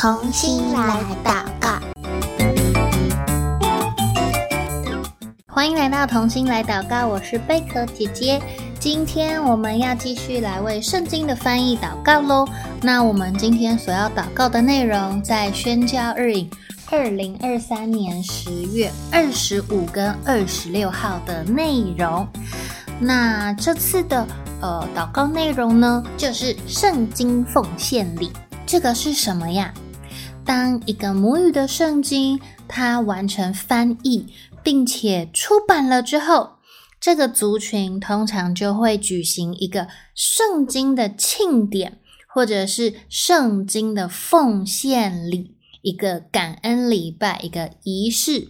童心来祷告，欢迎来到童心来祷告，我是贝壳姐姐。今天我们要继续来为圣经的翻译祷告喽。那我们今天所要祷告的内容，在宣教日影二零二三年十月二十五跟二十六号的内容。那这次的呃祷告内容呢，就是圣经奉献礼。这个是什么呀？当一个母语的圣经它完成翻译，并且出版了之后。这个族群通常就会举行一个圣经的庆典，或者是圣经的奉献礼，一个感恩礼拜，一个仪式。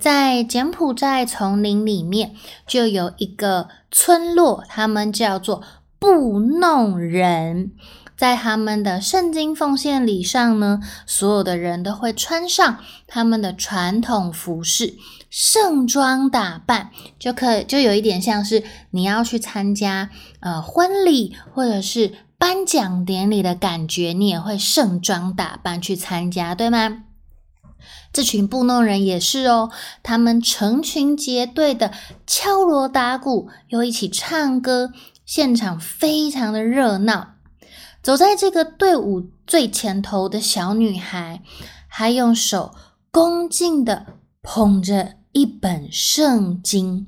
在柬埔寨丛林里面，就有一个村落，他们叫做布弄人。在他们的圣经奉献礼上呢，所有的人都会穿上他们的传统服饰，盛装打扮，就可就有一点像是你要去参加呃婚礼或者是颁奖典礼的感觉，你也会盛装打扮去参加，对吗？这群布农人也是哦，他们成群结队的敲锣打鼓，又一起唱歌，现场非常的热闹。走在这个队伍最前头的小女孩，还用手恭敬地捧着一本圣经。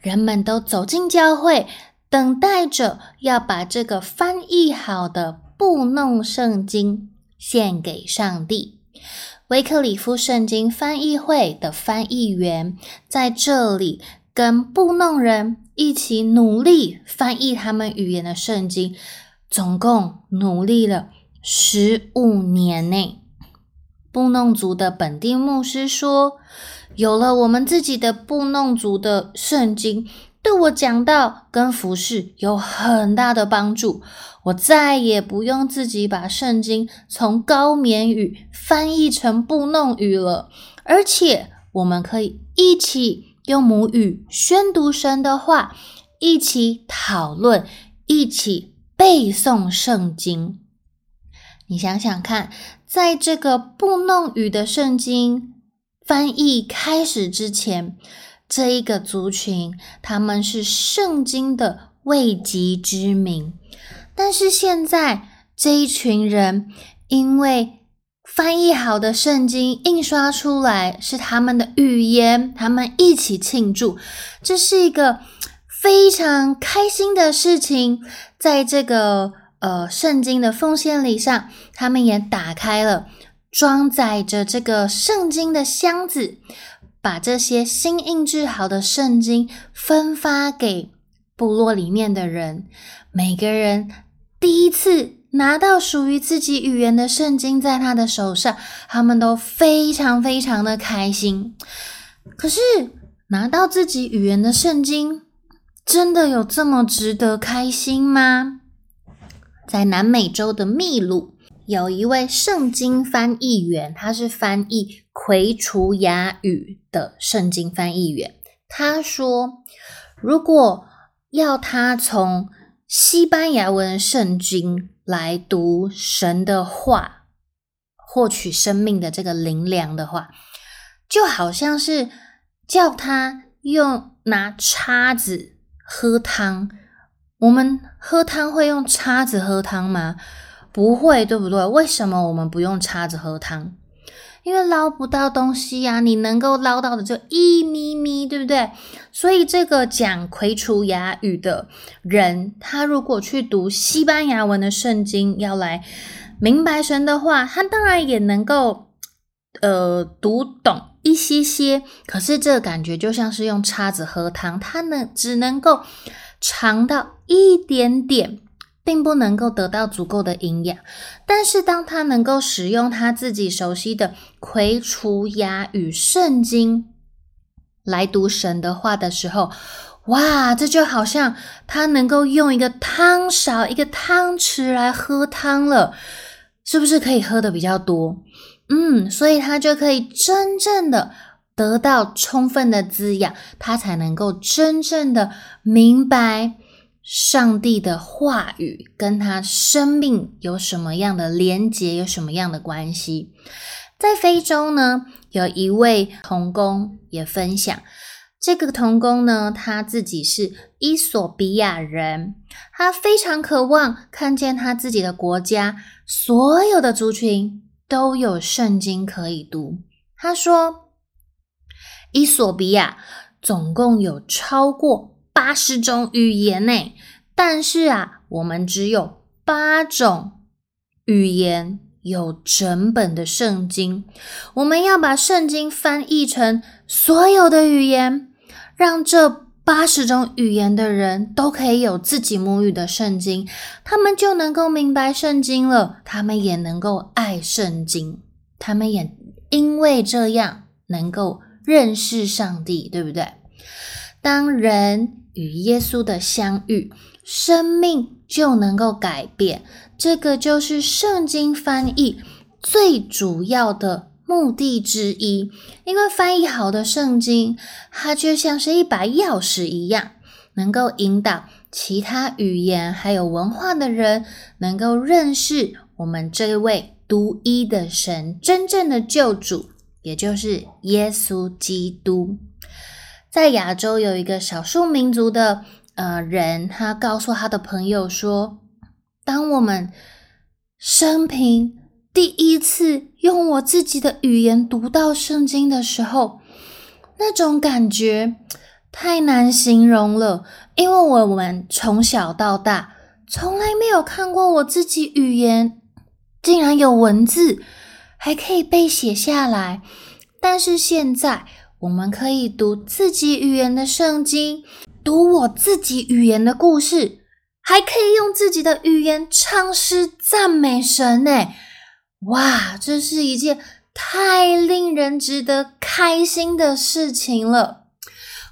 人们都走进教会，等待着要把这个翻译好的布弄圣经献给上帝。维克里夫圣经翻译会的翻译员在这里跟布弄人一起努力翻译他们语言的圣经。总共努力了十五年内，布弄族的本地牧师说：“有了我们自己的布弄族的圣经，对我讲道跟服侍有很大的帮助。我再也不用自己把圣经从高棉语翻译成布弄语了，而且我们可以一起用母语宣读神的话，一起讨论，一起。”背诵圣经，你想想看，在这个布弄语的圣经翻译开始之前，这一个族群他们是圣经的未及之名，但是现在这一群人因为翻译好的圣经印刷出来是他们的语言，他们一起庆祝，这是一个非常开心的事情。在这个呃圣经的奉献礼上，他们也打开了装载着这个圣经的箱子，把这些新印制好的圣经分发给部落里面的人。每个人第一次拿到属于自己语言的圣经在他的手上，他们都非常非常的开心。可是拿到自己语言的圣经，真的有这么值得开心吗？在南美洲的秘鲁，有一位圣经翻译员，他是翻译奎厨亚语的圣经翻译员。他说，如果要他从西班牙文圣经来读神的话，获取生命的这个灵粮的话，就好像是叫他用拿叉子。喝汤，我们喝汤会用叉子喝汤吗？不会，对不对？为什么我们不用叉子喝汤？因为捞不到东西呀，你能够捞到的就一咪咪，对不对？所以这个讲奎厨亚语的人，他如果去读西班牙文的圣经，要来明白神的话，他当然也能够呃读懂。一些些，可是这个感觉就像是用叉子喝汤，他能只能够尝到一点点，并不能够得到足够的营养。但是当他能够使用他自己熟悉的葵除牙与圣经来读神的话的时候，哇，这就好像他能够用一个汤勺、一个汤匙来喝汤了，是不是可以喝的比较多？嗯，所以他就可以真正的得到充分的滋养，他才能够真正的明白上帝的话语跟他生命有什么样的连结，有什么样的关系。在非洲呢，有一位童工也分享，这个童工呢，他自己是伊索比亚人，他非常渴望看见他自己的国家所有的族群都有圣经可以读。他说，伊索比亚总共有超过八十种语言呢，但是啊，我们只有八种语言有整本的圣经。我们要把圣经翻译成所有的语言，让这八十种语言的人都可以有自己母语的圣经，他们就能够明白圣经了，他们也能够爱圣经，他们也因为这样能够认识上帝，对不对？当人与耶稣的相遇，生命就能够改变。这个就是圣经翻译最主要的目的之一。因为翻译好的圣经，它就像是一把钥匙一样，能够引导其他语言还有文化的人，能够认识我们这位独一的神，真正的救主，也就是耶稣基督。在亚洲有一个少数民族的呃人，他告诉他的朋友说：“当我们生平第一次用我自己的语言读到圣经的时候，那种感觉太难形容了。因为我们从小到大从来没有看过我自己语言竟然有文字，还可以被写下来。但是现在。”我们可以读自己语言的圣经，读我自己语言的故事，还可以用自己的语言唱诗赞美神呢！哇，这是一件太令人值得开心的事情了。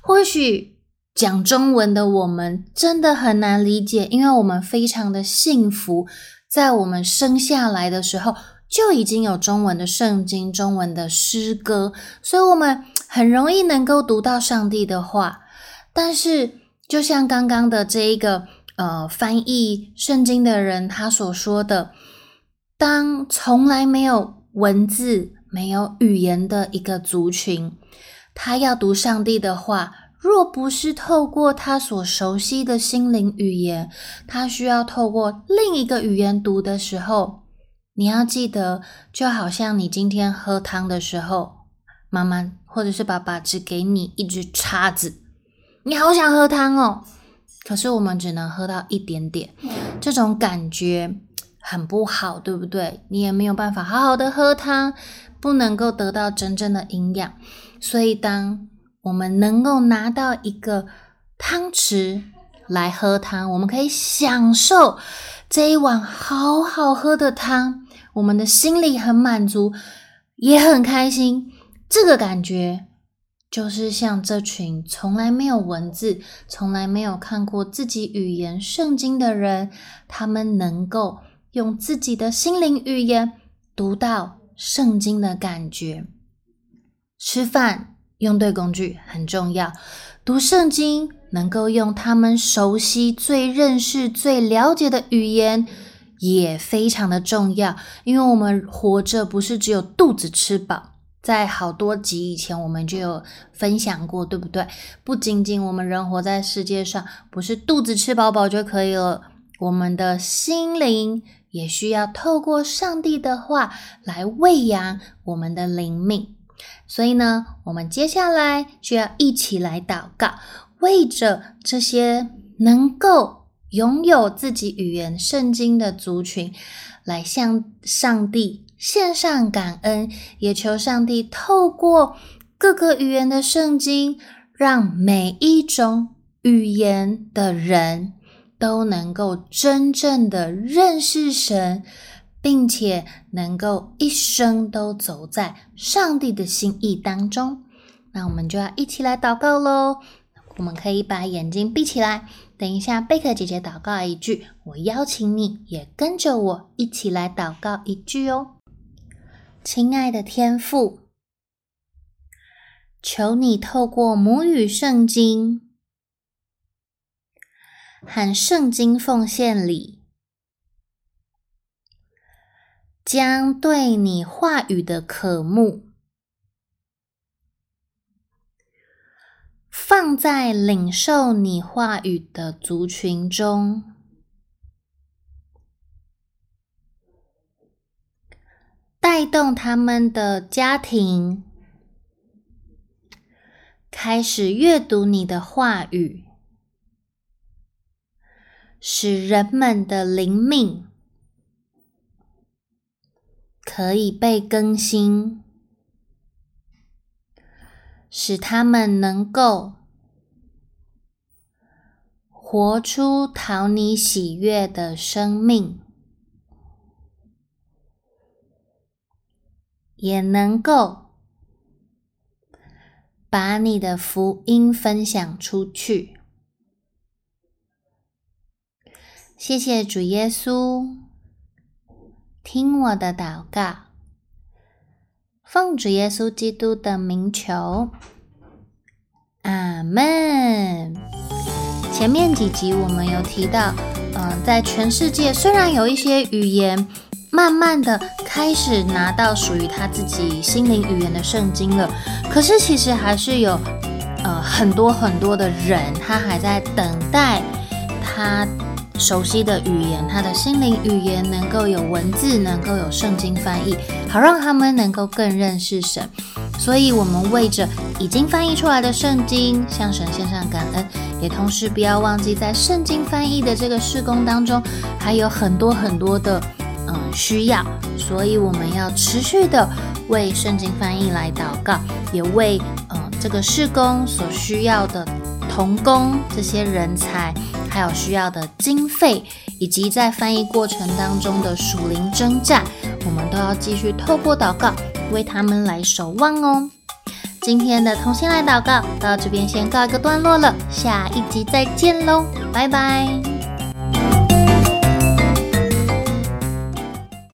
或许讲中文的我们真的很难理解，因为我们非常的幸福，在我们生下来的时候。就已经有中文的圣经、中文的诗歌，所以我们很容易能够读到上帝的话。但是，就像刚刚的这一个呃翻译圣经的人他所说的，当从来没有文字、没有语言的一个族群，他要读上帝的话，若不是透过他所熟悉的心灵语言，他需要透过另一个语言读的时候。你要记得，就好像你今天喝汤的时候，妈妈或者是爸爸只给你一只叉子，你好想喝汤哦，可是我们只能喝到一点点，这种感觉很不好，对不对？你也没有办法好好的喝汤，不能够得到真正的营养。所以，当我们能够拿到一个汤匙来喝汤，我们可以享受这一碗好好喝的汤。我们的心里很满足，也很开心。这个感觉就是像这群从来没有文字、从来没有看过自己语言圣经的人，他们能够用自己的心灵语言读到圣经的感觉。吃饭用对工具很重要，读圣经能够用他们熟悉、最认识、最了解的语言。也非常的重要，因为我们活着不是只有肚子吃饱，在好多集以前我们就有分享过，对不对？不仅仅我们人活在世界上，不是肚子吃饱饱就可以了，我们的心灵也需要透过上帝的话来喂养我们的灵命。所以呢，我们接下来就要一起来祷告，为着这些能够。拥有自己语言圣经的族群，来向上帝献上感恩，也求上帝透过各个语言的圣经，让每一种语言的人都能够真正的认识神，并且能够一生都走在上帝的心意当中。那我们就要一起来祷告喽。我们可以把眼睛闭起来。等一下，贝壳姐姐祷告一句，我邀请你也跟着我一起来祷告一句哦。亲爱的天父，求你透过母语圣经，和圣经奉献里，将对你话语的渴慕放在领受你话语的族群中。带动他们的家庭，开始阅读你的话语，使人们的灵命可以被更新，使他们能够活出讨你喜悦的生命。也能够把你的福音分享出去。谢谢主耶稣，听我的祷告，奉主耶稣基督的名求，阿门。前面几集我们有提到，嗯、在全世界虽然有一些语言。慢慢的开始拿到属于他自己心灵语言的圣经了，可是其实还是有呃很多很多的人，他还在等待他熟悉的语言，他的心灵语言能够有文字，能够有圣经翻译，好让他们能够更认识神。所以，我们为着已经翻译出来的圣经向神献上感恩，也同时不要忘记在圣经翻译的这个事工当中，还有很多很多的。嗯，需要，所以我们要持续的为圣经翻译来祷告，也为嗯这个事工所需要的童工这些人才，还有需要的经费，以及在翻译过程当中的属灵征战，我们都要继续透过祷告为他们来守望哦。今天的同心来祷告到这边先告一个段落了，下一集再见喽，拜拜。